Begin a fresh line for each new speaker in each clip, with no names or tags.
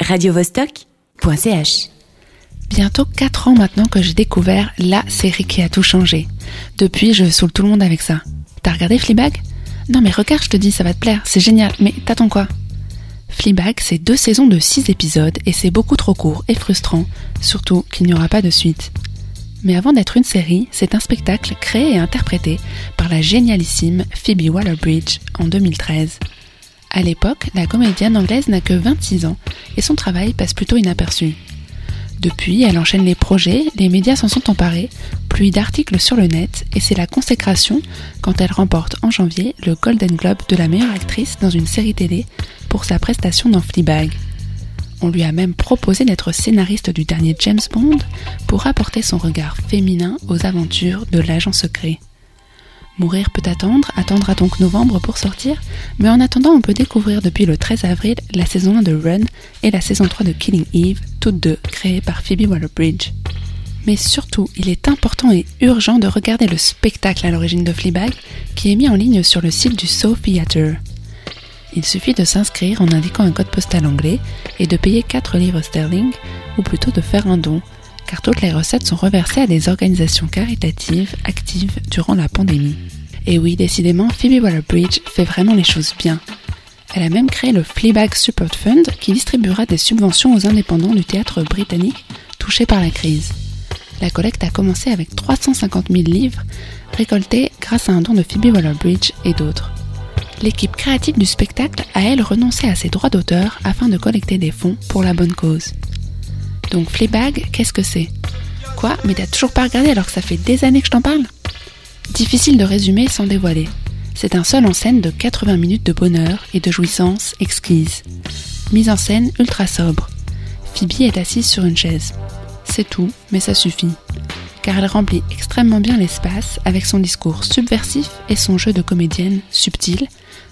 radiovostok.ch.
Bientôt 4 ans maintenant que j'ai découvert la série qui a tout changé. Depuis, je saoule tout le monde avec ça. T'as regardé Fleabag? Non mais regarde, je te dis, ça va te plaire, c'est génial, mais t'attends quoi? Fleabag, c'est deux saisons de 6 épisodes et c'est beaucoup trop court et frustrant, surtout qu'il n'y aura pas de suite. Mais avant d'être une série, c'est un spectacle créé et interprété par la génialissime Phoebe Waller-Bridge en 2013. À l'époque, la comédienne anglaise n'a que 26 ans et son travail passe plutôt inaperçu. Depuis, elle enchaîne les projets, les médias s'en sont emparés, pluie d'articles sur le net et c'est la consécration quand elle remporte en janvier le Golden Globe de la meilleure actrice dans une série télé pour sa prestation dans Fleabag. On lui a même proposé d'être scénariste du dernier James Bond pour apporter son regard féminin aux aventures de l'agent secret. Mourir peut attendre, attendra donc novembre pour sortir, mais en attendant on peut découvrir depuis le 13 avril la saison 1 de Run et la saison 3 de Killing Eve, toutes deux créées par Phoebe Waller-Bridge. Mais surtout, il est important et urgent de regarder le spectacle à l'origine de Fleabag qui est mis en ligne sur le site du Soul Theatre. Il suffit de s'inscrire en indiquant un code postal anglais et de payer 4 livres sterling, ou plutôt de faire un don, car toutes les recettes sont reversées à des organisations caritatives actives durant la pandémie. Et oui, décidément, Phoebe Waller-Bridge fait vraiment les choses bien. Elle a même créé le Fleabag Support Fund qui distribuera des subventions aux indépendants du théâtre britannique touchés par la crise. La collecte a commencé avec 350 000 livres récoltés grâce à un don de Phoebe Waller-Bridge et d'autres. L'équipe créative du spectacle a elle renoncé à ses droits d'auteur afin de collecter des fonds pour la bonne cause. Donc Fleabag, qu'est-ce que c'est? Quoi? Mais t'as toujours pas regardé alors que ça fait des années que je t'en parle? Difficile de résumer sans dévoiler. C'est un seul en scène de 80 minutes de bonheur et de jouissance exquise. Mise en scène ultra sobre. Phoebe est assise sur une chaise. C'est tout, mais ça suffit. Car elle remplit extrêmement bien l'espace avec son discours subversif et son jeu de comédienne subtil,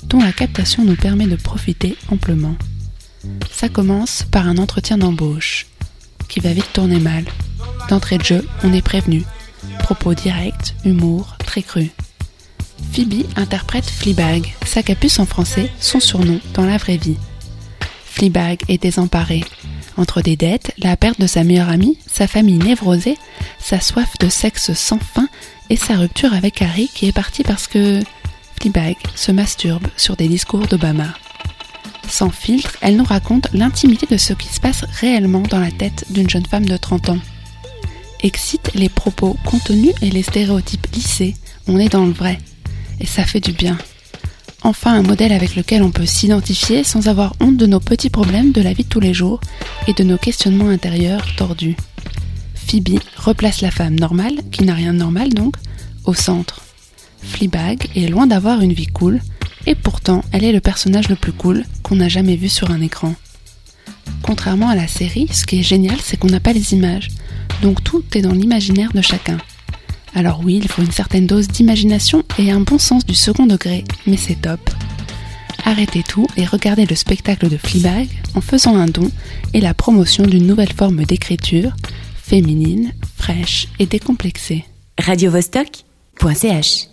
dont la captation nous permet de profiter amplement. Ça commence par un entretien d'embauche qui va vite tourner mal. D'entrée de jeu, on est prévenu. Propos directs, humour, très cru. Phoebe interprète Fleabag, sa capuce en français, son surnom dans la vraie vie. Fleabag est désemparée. Entre des dettes, la perte de sa meilleure amie, sa famille névrosée, sa soif de sexe sans fin et sa rupture avec Harry qui est parti parce que Fleabag se masturbe sur des discours d'Obama. Sans filtre, elle nous raconte l'intimité de ce qui se passe réellement dans la tête d'une jeune femme de 30 ans. Excite les propos contenus et les stéréotypes lissés, on est dans le vrai. Et ça fait du bien. Enfin un modèle avec lequel on peut s'identifier sans avoir honte de nos petits problèmes de la vie de tous les jours et de nos questionnements intérieurs tordus. Phoebe replace la femme normale, qui n'a rien de normal donc, au centre. Fleabag est loin d'avoir une vie cool, et pourtant elle est le personnage le plus cool qu'on n'a jamais vu sur un écran. Contrairement à la série, ce qui est génial, c'est qu'on n'a pas les images, donc tout est dans l'imaginaire de chacun. Alors oui, il faut une certaine dose d'imagination et un bon sens du second degré, mais c'est top. Arrêtez tout et regardez le spectacle de Fleabag en faisant un don et la promotion d'une nouvelle forme d'écriture, féminine, fraîche et décomplexée.
radiovostok.ch